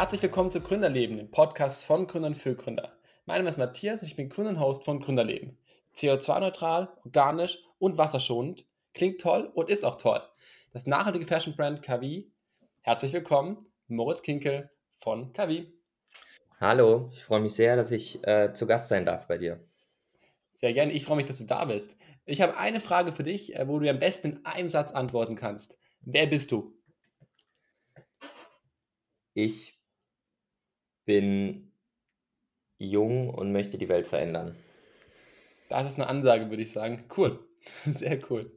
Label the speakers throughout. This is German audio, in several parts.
Speaker 1: Herzlich willkommen zu Gründerleben, dem Podcast von Gründern für Gründer. Mein Name ist Matthias und ich bin Gründer und Host von Gründerleben. CO2-neutral, organisch und wasserschonend. Klingt toll und ist auch toll. Das nachhaltige Fashion-Brand Kavi. Herzlich willkommen, Moritz Kinkel von Kavi.
Speaker 2: Hallo, ich freue mich sehr, dass ich äh, zu Gast sein darf bei dir.
Speaker 1: Sehr gerne, ich freue mich, dass du da bist. Ich habe eine Frage für dich, äh, wo du am besten in einem Satz antworten kannst. Wer bist du?
Speaker 2: Ich bin jung und möchte die Welt verändern.
Speaker 1: Das ist eine Ansage, würde ich sagen. Cool. Sehr cool.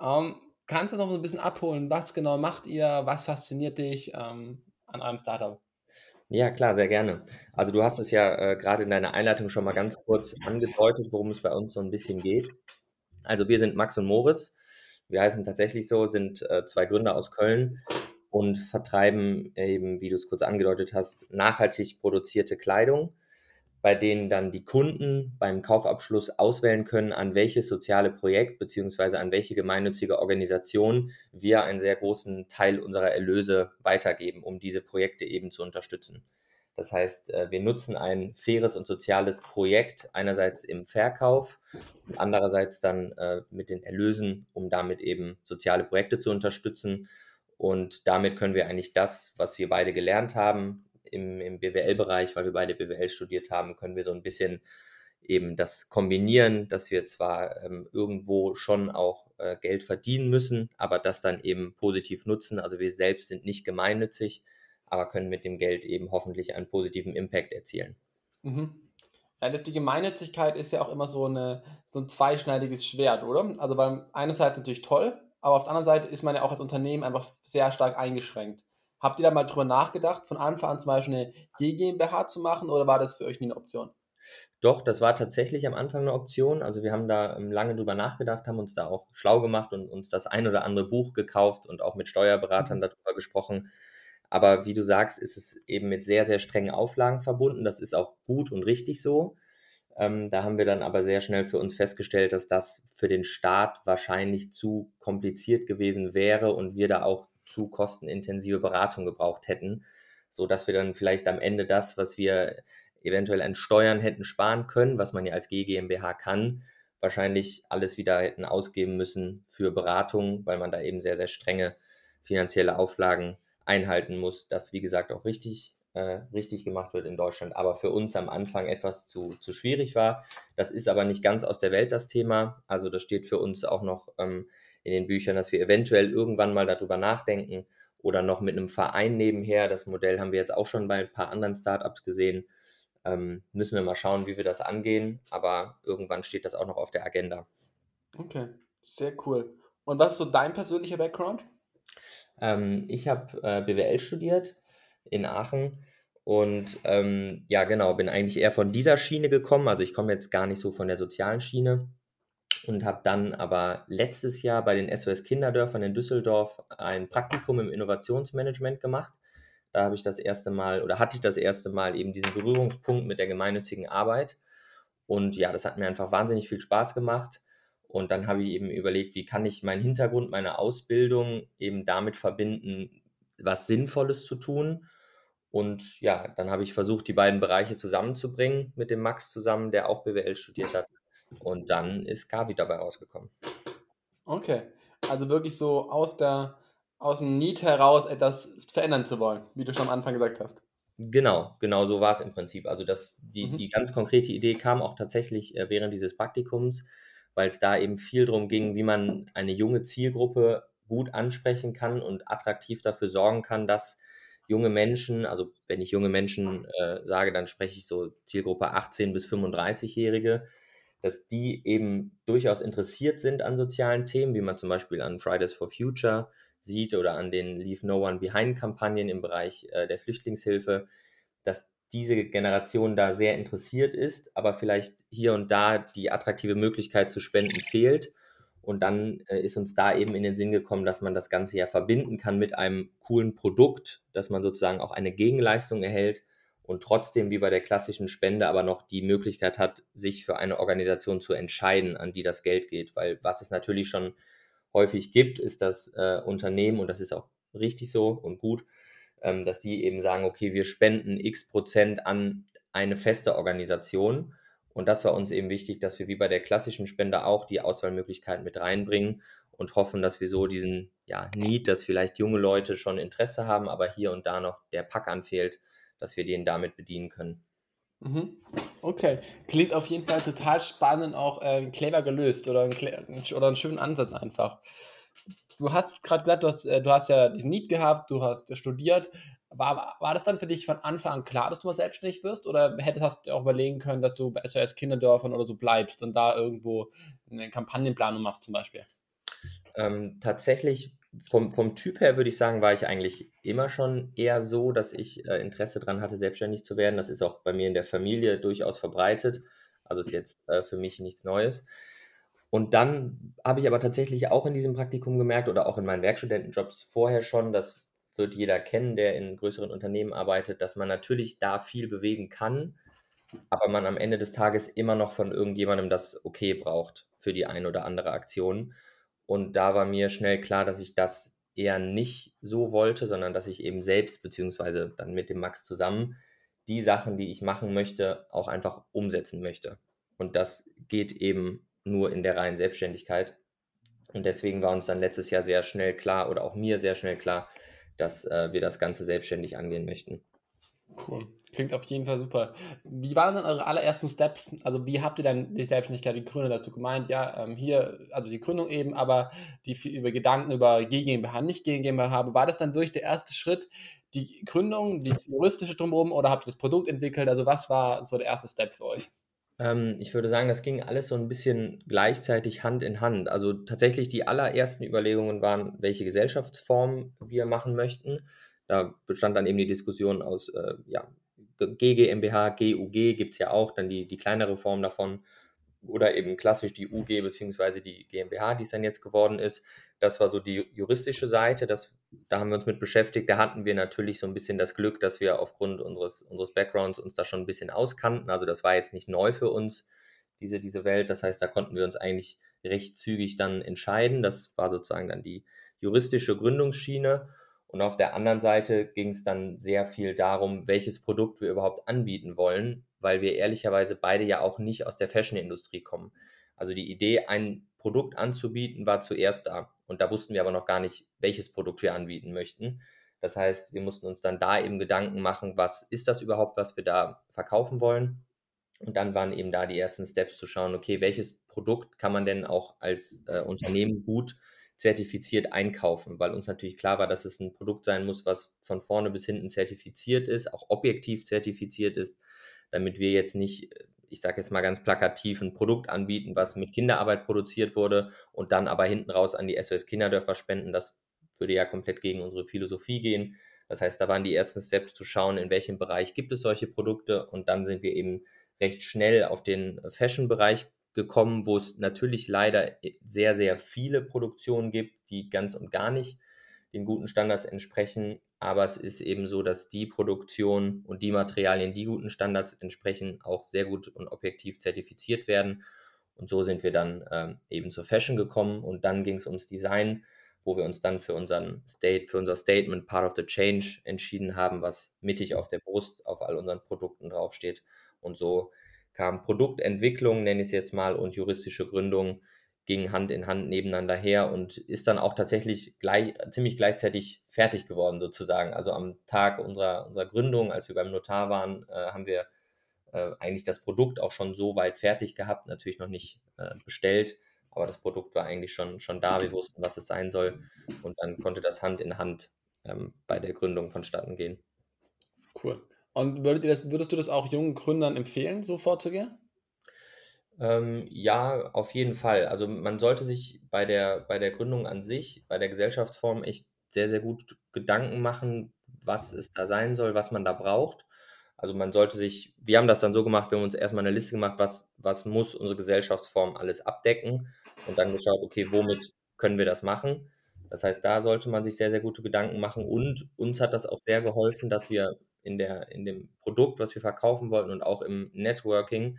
Speaker 1: Ähm, kannst du noch so ein bisschen abholen? Was genau macht ihr? Was fasziniert dich ähm, an eurem Startup?
Speaker 2: Ja, klar, sehr gerne. Also du hast es ja äh, gerade in deiner Einleitung schon mal ganz kurz angedeutet, worum es bei uns so ein bisschen geht. Also wir sind Max und Moritz. Wir heißen tatsächlich so, sind äh, zwei Gründer aus Köln und vertreiben eben, wie du es kurz angedeutet hast, nachhaltig produzierte Kleidung, bei denen dann die Kunden beim Kaufabschluss auswählen können, an welches soziale Projekt bzw. an welche gemeinnützige Organisation wir einen sehr großen Teil unserer Erlöse weitergeben, um diese Projekte eben zu unterstützen. Das heißt, äh, wir nutzen ein faires und soziales Projekt einerseits im Verkauf und andererseits dann äh, mit den Erlösen, um damit eben soziale Projekte zu unterstützen und damit können wir eigentlich das, was wir beide gelernt haben im, im BWL-Bereich, weil wir beide BWL studiert haben, können wir so ein bisschen eben das kombinieren, dass wir zwar ähm, irgendwo schon auch äh, Geld verdienen müssen, aber das dann eben positiv nutzen. Also wir selbst sind nicht gemeinnützig, aber können mit dem Geld eben hoffentlich einen positiven Impact erzielen.
Speaker 1: Mhm. Die Gemeinnützigkeit ist ja auch immer so, eine, so ein zweischneidiges Schwert, oder? Also beim einerseits natürlich toll, aber auf der anderen Seite ist man ja auch als Unternehmen einfach sehr stark eingeschränkt. Habt ihr da mal drüber nachgedacht, von Anfang an zum Beispiel eine GmbH zu machen oder war das für euch nie eine Option?
Speaker 2: Doch, das war tatsächlich am Anfang eine Option. Also wir haben da ähm, lange drüber nachgedacht, haben uns da auch schlau gemacht und uns das ein oder andere Buch gekauft und auch mit Steuerberatern mhm. darüber gesprochen. Aber wie du sagst, ist es eben mit sehr, sehr strengen Auflagen verbunden. Das ist auch gut und richtig so. Ähm, da haben wir dann aber sehr schnell für uns festgestellt, dass das für den Staat wahrscheinlich zu kompliziert gewesen wäre und wir da auch zu kostenintensive Beratung gebraucht hätten, so dass wir dann vielleicht am Ende das, was wir eventuell an Steuern hätten sparen können, was man ja als GmbH kann, wahrscheinlich alles wieder hätten ausgeben müssen für Beratung, weil man da eben sehr, sehr strenge finanzielle Auflagen einhalten muss, das wie gesagt auch richtig äh, richtig gemacht wird in Deutschland, aber für uns am Anfang etwas zu, zu schwierig war. Das ist aber nicht ganz aus der Welt das Thema. Also das steht für uns auch noch ähm, in den Büchern, dass wir eventuell irgendwann mal darüber nachdenken oder noch mit einem Verein nebenher. Das Modell haben wir jetzt auch schon bei ein paar anderen Startups gesehen. Ähm, müssen wir mal schauen, wie wir das angehen, aber irgendwann steht das auch noch auf der Agenda.
Speaker 1: Okay, sehr cool. Und was ist so dein persönlicher Background?
Speaker 2: Ähm, ich habe äh, BWL studiert, in Aachen. Und ähm, ja, genau, bin eigentlich eher von dieser Schiene gekommen. Also ich komme jetzt gar nicht so von der sozialen Schiene und habe dann aber letztes Jahr bei den SOS Kinderdörfern in Düsseldorf ein Praktikum im Innovationsmanagement gemacht. Da habe ich das erste Mal oder hatte ich das erste Mal eben diesen Berührungspunkt mit der gemeinnützigen Arbeit. Und ja, das hat mir einfach wahnsinnig viel Spaß gemacht. Und dann habe ich eben überlegt, wie kann ich meinen Hintergrund, meine Ausbildung eben damit verbinden, was Sinnvolles zu tun. Und ja, dann habe ich versucht, die beiden Bereiche zusammenzubringen mit dem Max zusammen, der auch BWL studiert hat. Und dann ist Gavi dabei rausgekommen.
Speaker 1: Okay, also wirklich so aus, der, aus dem Need heraus etwas verändern zu wollen, wie du schon am Anfang gesagt hast.
Speaker 2: Genau, genau so war es im Prinzip. Also das, die, mhm. die ganz konkrete Idee kam auch tatsächlich äh, während dieses Praktikums, weil es da eben viel darum ging, wie man eine junge Zielgruppe gut ansprechen kann und attraktiv dafür sorgen kann, dass junge Menschen, also wenn ich junge Menschen äh, sage, dann spreche ich so Zielgruppe 18 bis 35-Jährige, dass die eben durchaus interessiert sind an sozialen Themen, wie man zum Beispiel an Fridays for Future sieht oder an den Leave No One Behind Kampagnen im Bereich äh, der Flüchtlingshilfe, dass diese Generation da sehr interessiert ist, aber vielleicht hier und da die attraktive Möglichkeit zu spenden fehlt und dann äh, ist uns da eben in den Sinn gekommen, dass man das Ganze ja verbinden kann mit einem coolen Produkt, dass man sozusagen auch eine Gegenleistung erhält und trotzdem wie bei der klassischen Spende aber noch die Möglichkeit hat, sich für eine Organisation zu entscheiden, an die das Geld geht. Weil was es natürlich schon häufig gibt, ist, dass äh, Unternehmen, und das ist auch richtig so und gut, ähm, dass die eben sagen, okay, wir spenden x Prozent an eine feste Organisation. Und das war uns eben wichtig, dass wir wie bei der klassischen Spende auch die Auswahlmöglichkeit mit reinbringen und hoffen, dass wir so diesen ja, Need, dass vielleicht junge Leute schon Interesse haben, aber hier und da noch der Pack anfehlt, dass wir den damit bedienen können.
Speaker 1: Mhm. Okay, klingt auf jeden Fall total spannend, auch äh, clever gelöst oder ein, oder einen schönen Ansatz einfach. Du hast gerade gesagt, du hast, äh, du hast ja diesen Need gehabt, du hast studiert. War, war das dann für dich von Anfang an klar, dass du mal selbstständig wirst? Oder hättest du auch überlegen können, dass du bei SOS Kinderdörfern oder so bleibst und da irgendwo eine Kampagnenplanung machst zum Beispiel?
Speaker 2: Ähm, tatsächlich, vom, vom Typ her würde ich sagen, war ich eigentlich immer schon eher so, dass ich äh, Interesse daran hatte, selbstständig zu werden. Das ist auch bei mir in der Familie durchaus verbreitet. Also ist jetzt äh, für mich nichts Neues. Und dann habe ich aber tatsächlich auch in diesem Praktikum gemerkt oder auch in meinen Werkstudentenjobs vorher schon, das wird jeder kennen, der in größeren Unternehmen arbeitet, dass man natürlich da viel bewegen kann, aber man am Ende des Tages immer noch von irgendjemandem das Okay braucht für die ein oder andere Aktion. Und da war mir schnell klar, dass ich das eher nicht so wollte, sondern dass ich eben selbst, beziehungsweise dann mit dem Max zusammen, die Sachen, die ich machen möchte, auch einfach umsetzen möchte. Und das geht eben nur in der reinen Selbstständigkeit. Und deswegen war uns dann letztes Jahr sehr schnell klar oder auch mir sehr schnell klar, dass äh, wir das Ganze selbstständig angehen möchten.
Speaker 1: Cool. Klingt auf jeden Fall super. Wie waren dann eure allerersten Steps? Also wie habt ihr dann die Selbstständigkeit gegründet? Dazu gemeint, ja, ähm, hier, also die Gründung eben, aber die über Gedanken über GmbH, nicht GmbH, war das dann durch der erste Schritt, die Gründung, das juristische drumherum oder habt ihr das Produkt entwickelt? Also was war so der erste Step für euch?
Speaker 2: Ähm, ich würde sagen, das ging alles so ein bisschen gleichzeitig Hand in Hand. Also tatsächlich die allerersten Überlegungen waren, welche Gesellschaftsform wir machen möchten. Da bestand dann eben die Diskussion aus äh, ja, GGMBH, GUG gibt es ja auch, dann die, die kleinere Form davon oder eben klassisch die UG bzw. die GmbH, die es dann jetzt geworden ist. Das war so die juristische Seite, das, da haben wir uns mit beschäftigt. Da hatten wir natürlich so ein bisschen das Glück, dass wir aufgrund unseres, unseres Backgrounds uns da schon ein bisschen auskannten. Also das war jetzt nicht neu für uns, diese, diese Welt. Das heißt, da konnten wir uns eigentlich recht zügig dann entscheiden. Das war sozusagen dann die juristische Gründungsschiene. Und auf der anderen Seite ging es dann sehr viel darum, welches Produkt wir überhaupt anbieten wollen, weil wir ehrlicherweise beide ja auch nicht aus der Fashion-Industrie kommen. Also die Idee, ein Produkt anzubieten, war zuerst da. Und da wussten wir aber noch gar nicht, welches Produkt wir anbieten möchten. Das heißt, wir mussten uns dann da eben Gedanken machen, was ist das überhaupt, was wir da verkaufen wollen. Und dann waren eben da die ersten Steps zu schauen, okay, welches Produkt kann man denn auch als äh, Unternehmen gut zertifiziert einkaufen, weil uns natürlich klar war, dass es ein Produkt sein muss, was von vorne bis hinten zertifiziert ist, auch objektiv zertifiziert ist, damit wir jetzt nicht, ich sage jetzt mal ganz plakativ, ein Produkt anbieten, was mit Kinderarbeit produziert wurde und dann aber hinten raus an die SOS Kinderdörfer spenden. Das würde ja komplett gegen unsere Philosophie gehen. Das heißt, da waren die ersten Steps zu schauen, in welchem Bereich gibt es solche Produkte und dann sind wir eben recht schnell auf den Fashion-Bereich gekommen, wo es natürlich leider sehr, sehr viele Produktionen gibt, die ganz und gar nicht den guten Standards entsprechen. Aber es ist eben so, dass die Produktion und die Materialien, die guten Standards entsprechen, auch sehr gut und objektiv zertifiziert werden. Und so sind wir dann ähm, eben zur Fashion gekommen und dann ging es ums Design, wo wir uns dann für unseren State, für unser Statement Part of the Change entschieden haben, was mittig auf der Brust auf all unseren Produkten draufsteht. Und so kam Produktentwicklung, nenne ich es jetzt mal, und juristische Gründung ging Hand in Hand nebeneinander her und ist dann auch tatsächlich gleich, ziemlich gleichzeitig fertig geworden sozusagen. Also am Tag unserer, unserer Gründung, als wir beim Notar waren, äh, haben wir äh, eigentlich das Produkt auch schon so weit fertig gehabt, natürlich noch nicht äh, bestellt, aber das Produkt war eigentlich schon, schon da, wir wussten, was es sein soll und dann konnte das Hand in Hand ähm, bei der Gründung vonstatten gehen.
Speaker 1: Cool. Und würdet ihr das, würdest du das auch jungen Gründern empfehlen, so vorzugehen?
Speaker 2: Ähm, ja, auf jeden Fall. Also man sollte sich bei der, bei der Gründung an sich, bei der Gesellschaftsform echt sehr, sehr gut Gedanken machen, was es da sein soll, was man da braucht. Also man sollte sich, wir haben das dann so gemacht, wir haben uns erstmal eine Liste gemacht, was, was muss unsere Gesellschaftsform alles abdecken und dann geschaut, okay, womit können wir das machen. Das heißt, da sollte man sich sehr, sehr gute Gedanken machen und uns hat das auch sehr geholfen, dass wir in, der, in dem Produkt, was wir verkaufen wollten und auch im Networking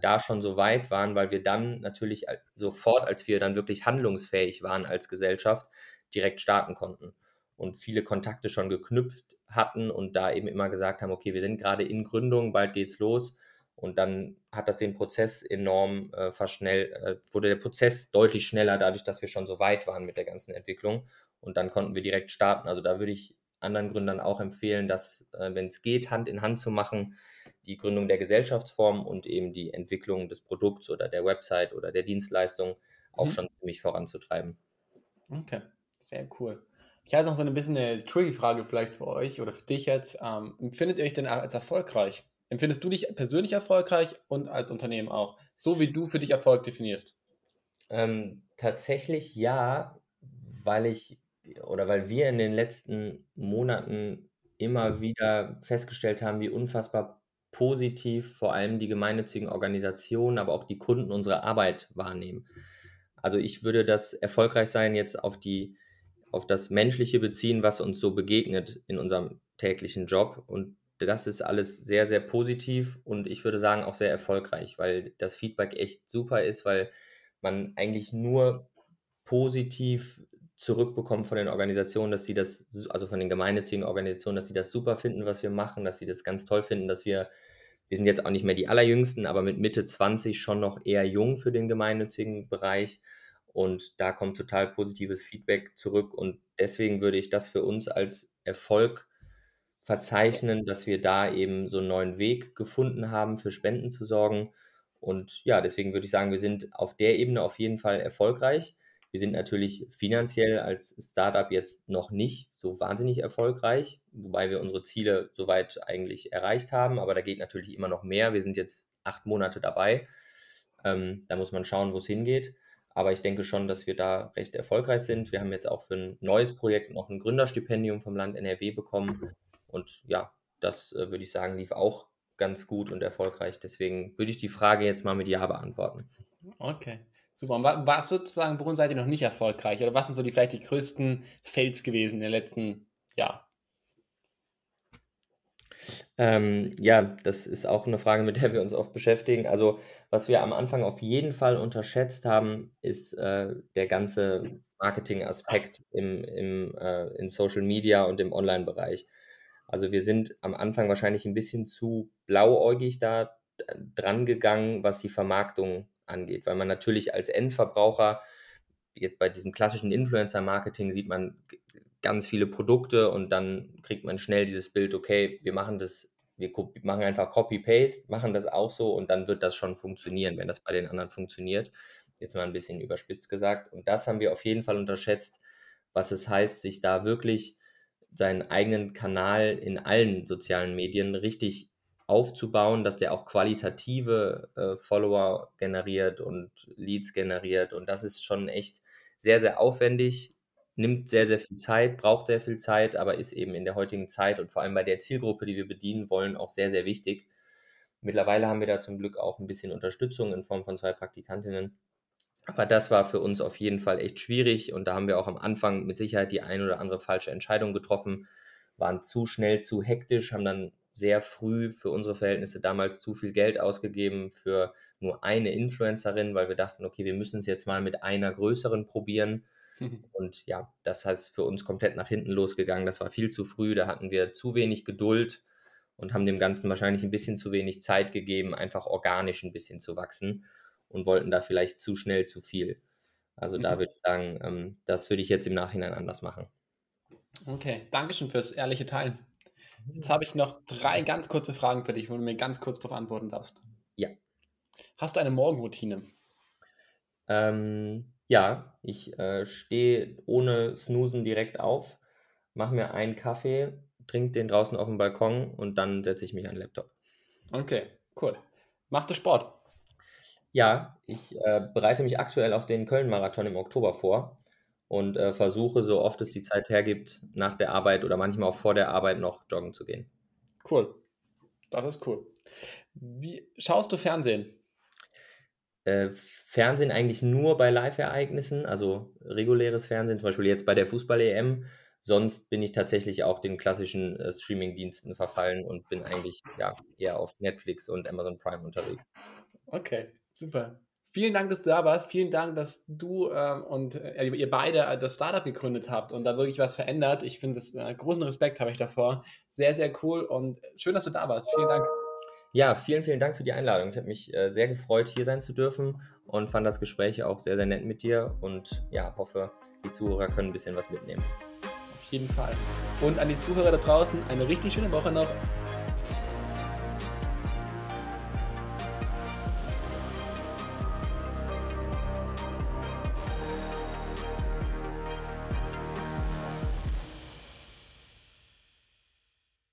Speaker 2: da schon so weit waren, weil wir dann natürlich sofort, als wir dann wirklich handlungsfähig waren als Gesellschaft, direkt starten konnten. und viele Kontakte schon geknüpft hatten und da eben immer gesagt haben, okay, wir sind gerade in Gründung, bald geht's los. Und dann hat das den Prozess enorm äh, verschnell, äh, wurde der Prozess deutlich schneller, dadurch, dass wir schon so weit waren mit der ganzen Entwicklung. Und dann konnten wir direkt starten. Also da würde ich anderen Gründern auch empfehlen, das, äh, wenn es geht, Hand in Hand zu machen, die Gründung der Gesellschaftsform und eben die Entwicklung des Produkts oder der Website oder der Dienstleistung auch mhm. schon ziemlich voranzutreiben.
Speaker 1: Okay, sehr cool. Ich habe jetzt noch so ein bisschen eine tricky Frage vielleicht für euch oder für dich jetzt. Ähm, empfindet ihr euch denn als erfolgreich? Empfindest du dich persönlich erfolgreich und als Unternehmen auch? So wie du für dich Erfolg definierst?
Speaker 2: Ähm, tatsächlich ja, weil ich oder weil wir in den letzten Monaten immer wieder festgestellt haben, wie unfassbar positiv vor allem die gemeinnützigen Organisationen, aber auch die Kunden unsere Arbeit wahrnehmen. Also ich würde das erfolgreich sein jetzt auf die auf das Menschliche beziehen, was uns so begegnet in unserem täglichen Job. Und das ist alles sehr, sehr positiv und ich würde sagen auch sehr erfolgreich, weil das Feedback echt super ist, weil man eigentlich nur positiv zurückbekommt von den Organisationen, dass sie das, also von den gemeinnützigen Organisationen, dass sie das super finden, was wir machen, dass sie das ganz toll finden, dass wir, wir sind jetzt auch nicht mehr die allerjüngsten, aber mit Mitte 20 schon noch eher jung für den gemeinnützigen Bereich und da kommt total positives Feedback zurück. Und deswegen würde ich das für uns als Erfolg verzeichnen, dass wir da eben so einen neuen Weg gefunden haben, für Spenden zu sorgen. Und ja, deswegen würde ich sagen, wir sind auf der Ebene auf jeden Fall erfolgreich. Wir sind natürlich finanziell als Startup jetzt noch nicht so wahnsinnig erfolgreich, wobei wir unsere Ziele soweit eigentlich erreicht haben. Aber da geht natürlich immer noch mehr. Wir sind jetzt acht Monate dabei. Ähm, da muss man schauen, wo es hingeht. Aber ich denke schon, dass wir da recht erfolgreich sind. Wir haben jetzt auch für ein neues Projekt noch ein Gründerstipendium vom Land NRW bekommen. Und ja, das äh, würde ich sagen, lief auch ganz gut und erfolgreich. Deswegen würde ich die Frage jetzt mal mit Ja beantworten.
Speaker 1: Okay, super. Und was sozusagen, worin seid ihr noch nicht erfolgreich? Oder was sind so die vielleicht die größten Fails gewesen in den letzten Jahren?
Speaker 2: Ähm, ja, das ist auch eine Frage, mit der wir uns oft beschäftigen. Also, was wir am Anfang auf jeden Fall unterschätzt haben, ist äh, der ganze Marketing-Aspekt im, im, äh, in Social Media und im Online-Bereich. Also wir sind am Anfang wahrscheinlich ein bisschen zu blauäugig da dran gegangen, was die Vermarktung angeht, weil man natürlich als Endverbraucher jetzt bei diesem klassischen Influencer-Marketing sieht man ganz viele Produkte und dann kriegt man schnell dieses Bild, okay, wir machen das, wir machen einfach Copy-Paste, machen das auch so und dann wird das schon funktionieren, wenn das bei den anderen funktioniert. Jetzt mal ein bisschen überspitzt gesagt. Und das haben wir auf jeden Fall unterschätzt, was es heißt, sich da wirklich seinen eigenen Kanal in allen sozialen Medien richtig aufzubauen, dass der auch qualitative äh, Follower generiert und Leads generiert. Und das ist schon echt sehr, sehr aufwendig nimmt sehr, sehr viel Zeit, braucht sehr viel Zeit, aber ist eben in der heutigen Zeit und vor allem bei der Zielgruppe, die wir bedienen wollen, auch sehr, sehr wichtig. Mittlerweile haben wir da zum Glück auch ein bisschen Unterstützung in Form von zwei Praktikantinnen. Aber das war für uns auf jeden Fall echt schwierig und da haben wir auch am Anfang mit Sicherheit die ein oder andere falsche Entscheidung getroffen, waren zu schnell, zu hektisch, haben dann sehr früh für unsere Verhältnisse damals zu viel Geld ausgegeben für nur eine Influencerin, weil wir dachten, okay, wir müssen es jetzt mal mit einer größeren probieren Und ja, das heißt für uns komplett nach hinten losgegangen. Das war viel zu früh, da hatten wir zu wenig Geduld und haben dem Ganzen wahrscheinlich ein bisschen zu wenig Zeit gegeben, einfach organisch ein bisschen zu wachsen und wollten da vielleicht zu schnell zu viel. Also da mhm. würde ich sagen, ähm, das würde ich jetzt im Nachhinein anders machen.
Speaker 1: Okay, danke schön fürs ehrliche Teilen. Jetzt habe ich noch drei ganz kurze Fragen für dich, wo du mir ganz kurz darauf antworten darfst.
Speaker 2: Ja.
Speaker 1: Hast du eine Morgenroutine?
Speaker 2: Ähm, ja, ich äh, stehe ohne Snoosen direkt auf, mache mir einen Kaffee, trinke den draußen auf dem Balkon und dann setze ich mich an den Laptop.
Speaker 1: Okay, cool. Machst du Sport?
Speaker 2: Ja, ich äh, bereite mich aktuell auf den Köln-Marathon im Oktober vor und äh, versuche, so oft es die Zeit hergibt, nach der Arbeit oder manchmal auch vor der Arbeit noch joggen zu gehen.
Speaker 1: Cool. Das ist cool. Wie schaust du Fernsehen?
Speaker 2: Äh, Fernsehen eigentlich nur bei Live-Ereignissen, also reguläres Fernsehen, zum Beispiel jetzt bei der Fußball-EM. Sonst bin ich tatsächlich auch den klassischen äh, Streaming-Diensten verfallen und bin eigentlich ja, eher auf Netflix und Amazon Prime unterwegs.
Speaker 1: Okay, super. Vielen Dank, dass du da warst. Vielen Dank, dass du ähm, und äh, ihr beide äh, das Startup gegründet habt und da wirklich was verändert. Ich finde das äh, großen Respekt habe ich davor. Sehr, sehr cool und schön, dass du da warst. Vielen Dank.
Speaker 2: Ja, vielen, vielen Dank für die Einladung. Ich habe mich äh, sehr gefreut, hier sein zu dürfen und fand das Gespräch auch sehr, sehr nett mit dir und ja, hoffe, die Zuhörer können ein bisschen was mitnehmen.
Speaker 1: Auf jeden Fall. Und an die Zuhörer da draußen eine richtig schöne Woche noch.